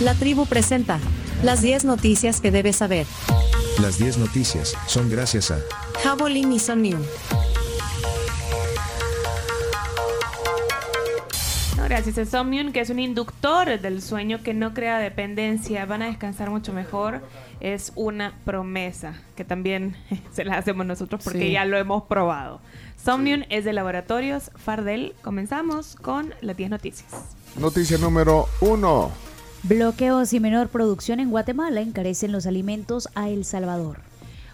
La tribu presenta las 10 noticias que debes saber. Las 10 noticias son gracias a Javelin y Somnium. Gracias a Somnium, que es un inductor del sueño que no crea dependencia. Van a descansar mucho mejor. Es una promesa que también se la hacemos nosotros porque Sí. ya lo hemos probado. Somnium es de laboratorios Fardel. Comenzamos con las 10 noticias. Noticia número uno. Bloqueos y menor producción en Guatemala encarecen los alimentos a El Salvador.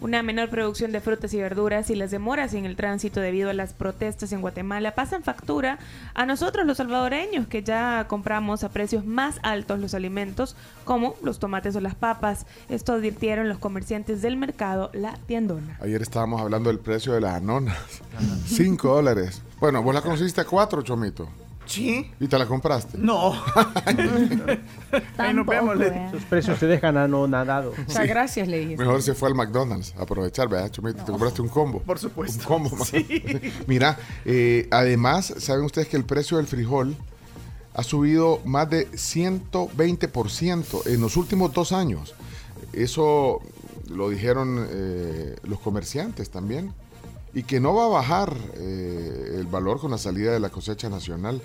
Una menor producción de frutas y verduras y las demoras en el tránsito debido a las protestas en Guatemala pasan factura a nosotros los salvadoreños que ya compramos a precios más altos los alimentos como los tomates o las papas. Esto advirtieron los comerciantes del mercado La Tiendona. Ayer estábamos hablando del precio de las anonas. Cinco dólares. Bueno, vos la conociste a cuatro, Chomito. Sí. ¿Y te la compraste? No. Ahí nos vemos, le- Sus precios se dejan anonadados. Muchas gracias, le dije. Mejor se fue al McDonald's a aprovechar, ¿verdad, Chomito? Te compraste un combo. Por supuesto. Un combo. ma- Mira, eh, además, ¿saben ustedes que el precio del frijol ha subido más de 120% en los últimos dos años? Eso lo dijeron eh, los comerciantes también. Y que no va a bajar eh, el valor con la salida de la cosecha nacional.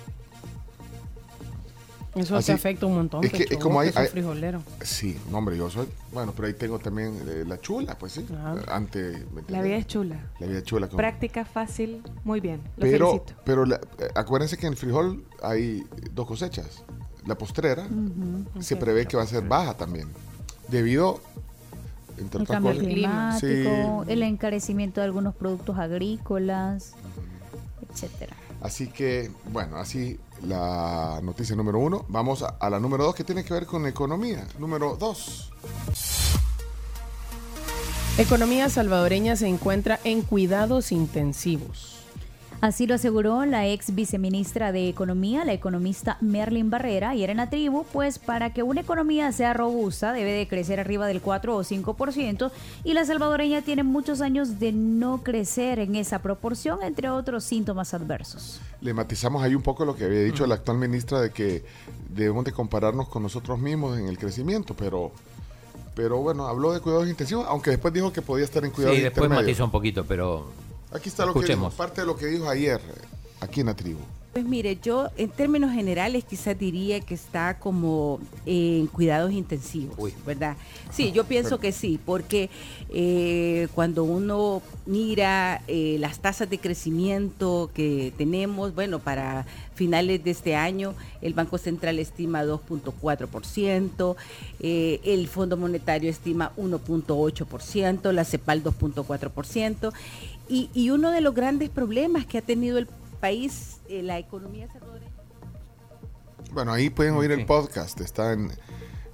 Eso Así- te afecta un montón. es que- Pecho, es como hay- que sos hay- frijolero. Sí, no, hombre, yo soy. Bueno, pero ahí tengo también eh, la chula, pues sí. Claro. Ante. ¿me La vida es chula. La vida chula. con- Práctica, fácil, muy bien. Lo pero felicito. pero la- eh, acuérdense que en el frijol hay dos cosechas. La postrera se prevé que va a ser baja también. Debido, entre El otras cambio cosas. climático, Sí. el encarecimiento de algunos productos agrícolas, etcétera. Así que, bueno, así la noticia número uno. Vamos a, a la número dos, que tiene que ver con economía. Número dos. Economía salvadoreña se encuentra en cuidados intensivos. Así lo aseguró la ex viceministra de Economía, la economista Merlin Barrera, ayer en la tribu, pues para que una economía sea robusta debe de crecer arriba del 4 o 5% y la salvadoreña tiene muchos años de no crecer en esa proporción, entre otros síntomas adversos. Le matizamos ahí un poco lo que había dicho la actual ministra de que debemos de compararnos con nosotros mismos en el crecimiento, pero pero bueno, habló de cuidados intensivos, aunque después dijo que podía estar en cuidados Sí, después intermedios. matizó un poquito, pero Aquí está lo que dijo, Escuchemos. parte de lo que dijo ayer eh, aquí en la tribu. Pues mire, yo en términos generales quizás diría que está como en cuidados intensivos, Uy. ¿verdad? Sí, yo pienso que sí, porque eh, cuando uno mira eh, las tasas de crecimiento que tenemos, bueno, para finales de este año el Banco Central estima 2.4%, eh, el Fondo Monetario estima 1.8%, la CEPAL 2.4%, y, y uno de los grandes problemas que ha tenido el país, eh, la economía salvadoreña. Bueno, ahí pueden oír el podcast, está en,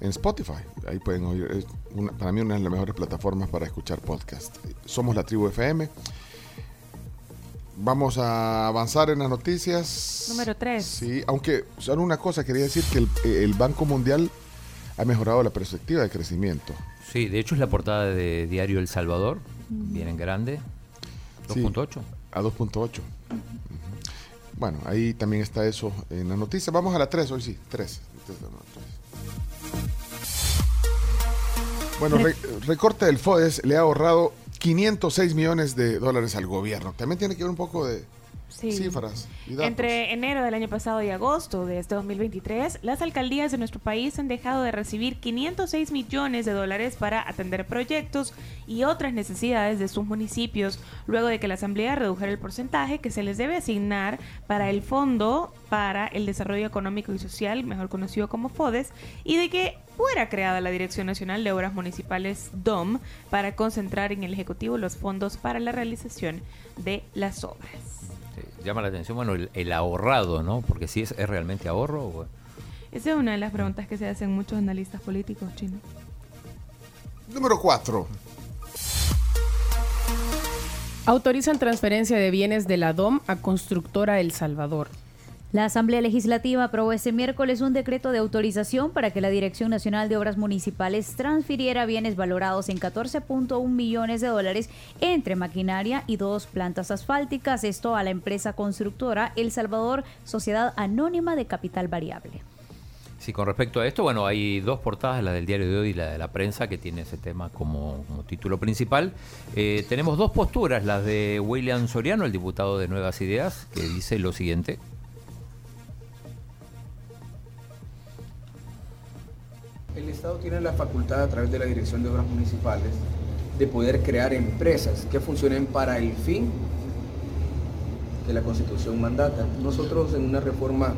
en Spotify. Ahí pueden oír, es una- para mí una de las mejores plataformas para escuchar podcast. Somos la tribu FM. Vamos a avanzar en las noticias. Número tres. Sí, aunque solo una cosa, quería decir que el, el Banco Mundial ha mejorado la perspectiva de crecimiento. sí, de hecho es la portada de Diario El Salvador, bien en grande, Sí. 2.8. A 2.8. Ujú. Bueno, ahí también está eso en la noticia. Vamos a la 3 hoy sí, 3. Bueno, re- recorte del FODES le ha ahorrado 506 millones de dólares al gobierno. También tiene que ver un poco de Sí. cifras y datos. Entre enero del año pasado y agosto de este 2023, las alcaldías de nuestro país han dejado de recibir 506 millones de dólares para atender proyectos y otras necesidades de sus municipios, luego de que la Asamblea redujera el porcentaje que se les debe asignar para el Fondo para el Desarrollo Económico y Social, mejor conocido como FODES, y de que fuera creada la Dirección Nacional de Obras Municipales DOM para concentrar en el Ejecutivo los fondos para la realización de las obras. Sí, llama la atención, bueno, el, el ahorrado, ¿no? Porque si es, es realmente ahorro. o- Esa es una de las preguntas que se hacen muchos analistas políticos chinos. Número 4. Autorizan transferencia de bienes de la DOM a constructora El Salvador. La Asamblea Legislativa aprobó este miércoles un decreto de autorización para que la Dirección Nacional de Obras Municipales transfiriera bienes valorados en 14.1 millones de dólares entre maquinaria y dos plantas asfálticas, esto a la empresa constructora El Salvador Sociedad Anónima de Capital Variable. Sí, con respecto a esto, bueno, hay dos portadas, la del diario de hoy y la de la prensa, que tiene ese tema como, título principal. Eh, tenemos dos posturas, las de William Soriano, el diputado de Nuevas Ideas, que dice lo siguiente. El Estado tiene la facultad a través de la Dirección de Obras Municipales de poder crear empresas que funcionen para el fin que la Constitución mandata. Nosotros en una reforma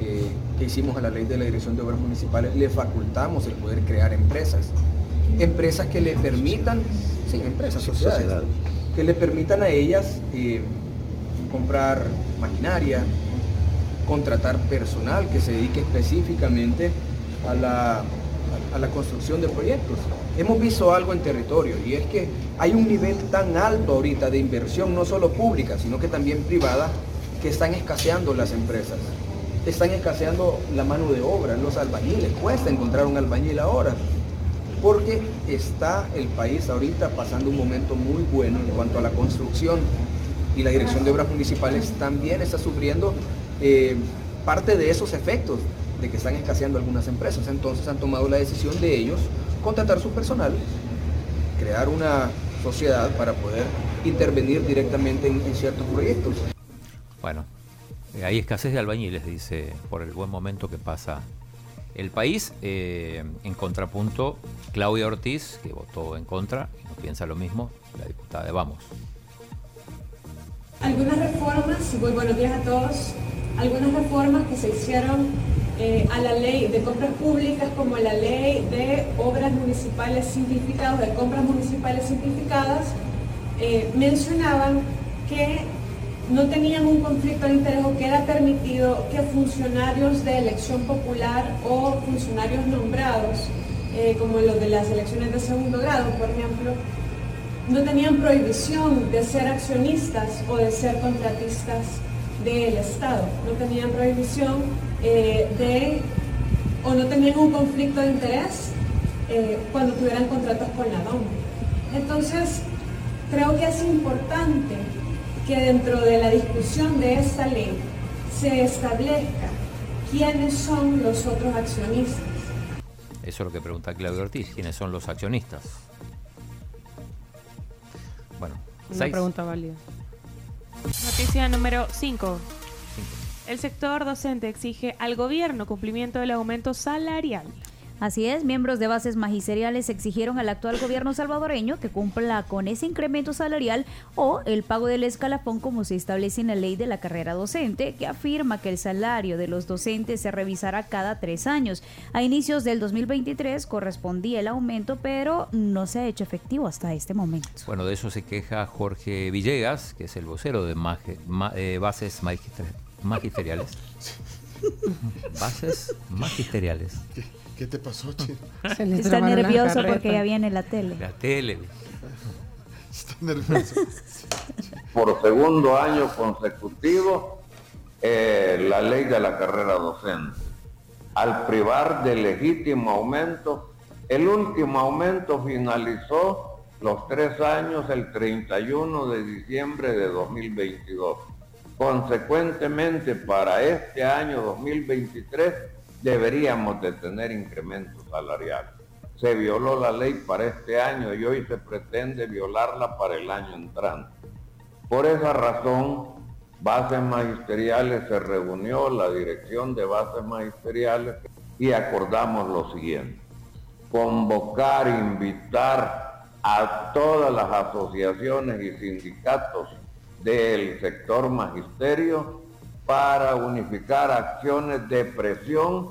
eh, que hicimos a la ley de la Dirección de Obras Municipales le facultamos el poder crear empresas. Empresas que le permitan, sí, empresas, sociedades, que le permitan a ellas eh, comprar maquinaria, contratar personal que se dedique específicamente a la a la construcción de proyectos. Hemos visto algo en territorio y es que hay un nivel tan alto ahorita de inversión, no solo pública, sino que también privada, que están escaseando las empresas. Están escaseando la mano de obra, los albañiles. Cuesta encontrar un albañil ahora. Porque está el país ahorita pasando un momento muy bueno en cuanto a la construcción y la Dirección de Obras Municipales también está sufriendo eh, parte de esos efectos de que están escaseando algunas empresas. Entonces han tomado la decisión de ellos contratar su personal, crear una sociedad para poder intervenir directamente en, ciertos proyectos. Bueno, eh, hay escasez de albañiles, dice, por el buen momento que pasa el país. Eh, en contrapunto, Claudia Ortiz, que votó en contra, no piensa lo mismo, la diputada de Vamos. Algunas reformas, muy buenos días a todos, algunas reformas que se hicieron eh, a la ley de compras públicas como la ley de obras municipales simplificadas, de compras municipales simplificadas, eh, mencionaban que no tenían un conflicto de interés o que era permitido que funcionarios de elección popular o funcionarios nombrados, eh, como los de las elecciones de segundo grado, por ejemplo, no tenían prohibición de ser accionistas o de ser contratistas del Estado, no tenían prohibición eh, de o no tenían un conflicto de interés eh, cuando tuvieran contratos con la DOM. Entonces, creo que es importante que dentro de la discusión de esta ley se establezca quiénes son los otros accionistas. Eso es lo que pregunta Claudio Ortiz, quiénes son los accionistas. Bueno, una pregunta válida. Noticia número 5. El sector docente exige al gobierno cumplimiento del aumento salarial. Así es, miembros de bases magisteriales exigieron al actual gobierno salvadoreño que cumpla con ese incremento salarial o el pago del escalafón como se establece en la ley de la carrera docente, que afirma que el salario de los docentes se revisará cada tres años. A inicios del 2023 correspondía el aumento, pero no se ha hecho efectivo hasta este momento. Bueno, de eso se queja Jorge Villegas, que es el vocero de eh, bases magisteriales. bases magisteriales. ¿Qué te pasó, Chino? Está nervioso porque ya viene la tele. La tele. Está nervioso. Por segundo año consecutivo, eh, la ley de la carrera docente. Al privar de legítimo aumento, el último aumento finalizó los tres años el 31 de diciembre de 2022. Consecuentemente, para este año 2023, deberíamos de tener incrementos salariales. Se violó la ley para este año y hoy se pretende violarla para el año entrante. Por esa razón, Bases Magisteriales se reunió, la dirección de Bases Magisteriales, y acordamos lo siguiente. Convocar, invitar a todas las asociaciones y sindicatos del sector magisterio para unificar acciones de presión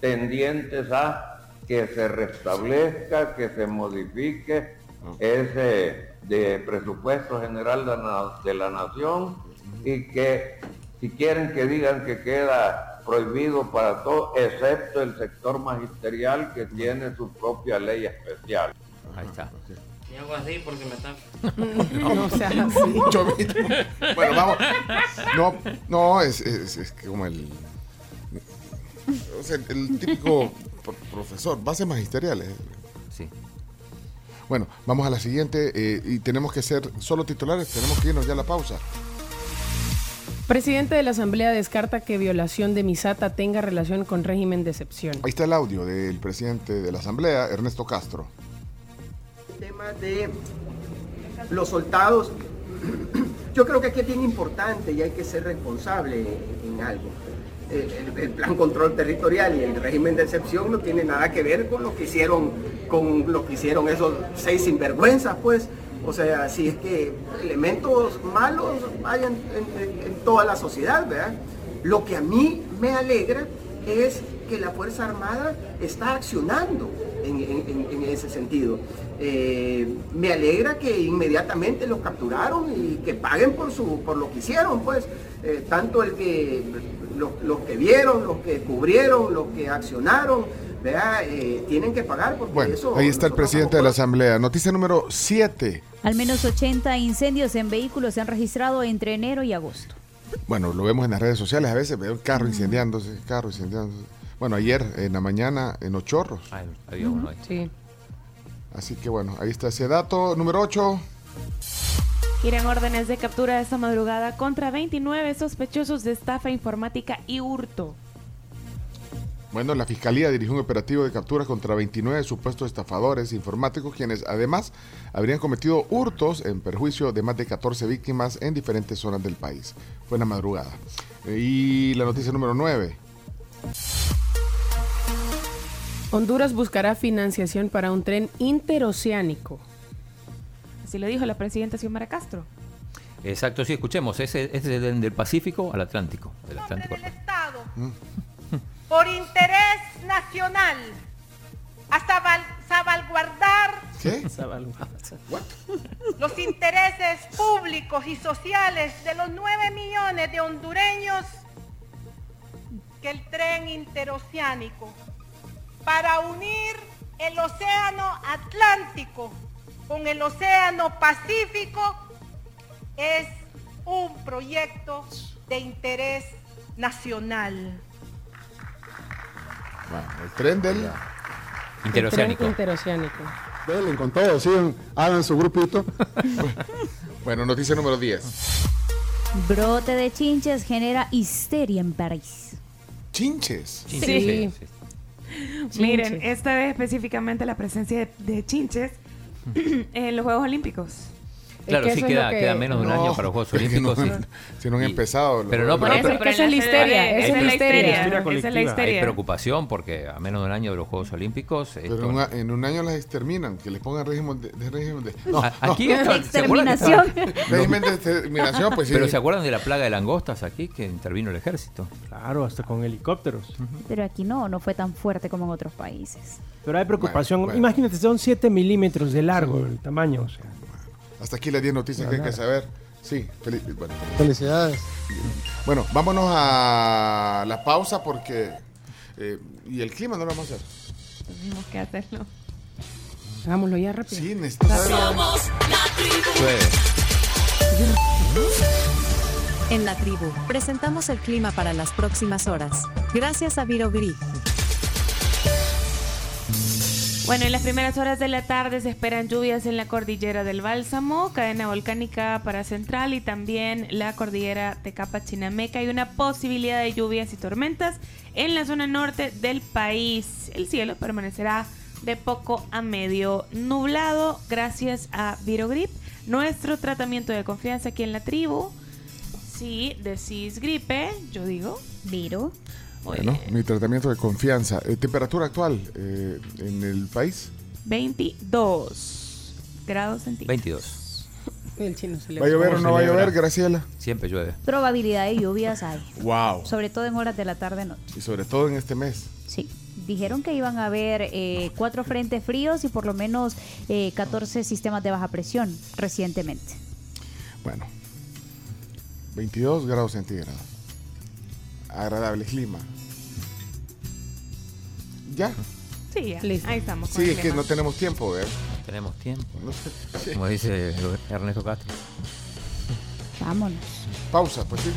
tendientes a que se restablezca, que se modifique ese de presupuesto general de la nación y que si quieren que digan que queda prohibido para todo, excepto el sector magisterial que tiene su propia ley especial. Ahí está. Y hago así porque me están. no, no sea así. bueno, vamos. No, no, es, es, es como el. O sea, el típico profesor, base magisteriales. Sí. Bueno, vamos a la siguiente eh, y tenemos que ser solo titulares, tenemos que irnos ya a la pausa. Presidente de la Asamblea descarta que violación de Misata tenga relación con régimen de excepción. Ahí está el audio del presidente de la Asamblea, Ernesto Castro. Tema de los soldados, yo creo que aquí es bien importante y hay que ser responsable en algo. El, el- plan control territorial y el régimen de excepción no tiene nada que ver con lo que hicieron, con lo que hicieron esos seis sinvergüenzas, pues. O sea, si es que elementos malos hay en- en toda la sociedad, ¿verdad? Lo que a mí me alegra es que la Fuerza Armada está accionando en, en- en- en ese sentido. Eh, me alegra que inmediatamente los capturaron y que paguen por, su, por lo que hicieron, pues, Eh, tanto el que, los, los que vieron, los que cubrieron, los que accionaron. Eh, tienen que pagar porque Bueno, eso... ahí está el presidente de la Asamblea. Noticia número 7. Al menos 80 incendios en vehículos se han registrado entre enero y agosto. Bueno, lo vemos en las redes sociales a veces, veo el carro incendiándose, carro incendiándose. Bueno, ayer en la mañana en Ochorros. Ah, había uno ahí. Sí. Así que bueno, ahí está ese dato. Número 8. Giran órdenes de captura esta madrugada contra 29 sospechosos de estafa informática y hurto. Bueno, la Fiscalía dirigió un operativo de capturas contra 29 supuestos estafadores informáticos, quienes además habrían cometido hurtos en perjuicio de más de 14 víctimas en diferentes zonas del país. Fue en la madrugada. Y la noticia número 9. Honduras buscará financiación para un tren interoceánico. Así lo dijo la presidenta Xiomara Castro. Exacto, sí, escuchemos. Ese es del, del Pacífico al Atlántico. Del Atlántico al Estado, Mm. por interés nacional, a salvaguardar ¿Qué? los intereses públicos y sociales de los 9 millones de hondureños que el tren interoceánico para unir el océano Atlántico con el océano Pacífico es un proyecto de interés nacional. Bueno, el tren del... Interoceánico. Tren interoceánico. Denle con todo, sigan, hagan su grupito. Bueno, noticia número 10. Brote de chinches genera histeria en París. Chinches. Sí. Miren, esta vez específicamente la presencia de, de chinches en los Juegos Olímpicos. Claro, que sí, queda, que- queda menos de un No, año para los Juegos es que no- Olímpicos. sí. si no han Y- empezado. Pero no, Por pero, eso es que esa es la histeria, esa es la histeria. Esa es la hay histeria. preocupación porque a menos de un año de los Juegos Olímpicos. Pero esto- en, una- en un año las exterminan, que les pongan régimen de, de régimen de. No, A- no. aquí ¿se acuerdan que Exterminación. régimen de exterminación, pues sí. Pero ¿se acuerdan de la plaga de langostas aquí que intervino el ejército? Claro, hasta con helicópteros. Pero aquí no, no fue tan fuerte como en otros países. Pero hay preocupación. Bueno, bueno. Imagínate, son 7 milímetros de largo el tamaño. O sea. Hasta aquí las 10 noticias que hay que saber. Sí, feliz, bueno. Felicidades. Bueno, vámonos a la pausa porque. eh, y el clima no lo vamos a hacer. Tenemos que hacerlo. Hagámoslo ya rápido. Sí, necesito saber. En la tribu, presentamos el clima para las próximas horas. Gracias a Virogrid. Bueno, en las primeras horas de la tarde se esperan lluvias en la cordillera del Bálsamo, cadena volcánica para Central y también la cordillera de Capa-Chinameca y una posibilidad de lluvias y tormentas en la zona norte del país. El cielo permanecerá de poco a medio nublado gracias a Virogrip, nuestro tratamiento de confianza aquí en la tribu. Si decís gripe, yo digo Viro. Bueno, mi tratamiento de confianza. Eh, temperatura actual eh, en el país. 22 grados centígrados. 22. El chino se le ¿Va a llover o no va a llover, Graciela? Siempre llueve. Probabilidad de lluvias hay. Wow. Sobre todo en horas de la tarde-noche. Y sobre todo en este mes. Sí. Dijeron que iban a haber eh, cuatro frentes fríos y por lo menos eh, 14 sistemas de baja presión recientemente. Bueno, 22 grados centígrados. Agradable clima. ¿Ya? Sí, ya. Listo. ahí estamos. con Sí, el es que no tenemos tiempo, ¿ver? Tenemos tiempo. No sé. Sí. Como dice Ernesto Castro. Vámonos. Pausa, pues sí.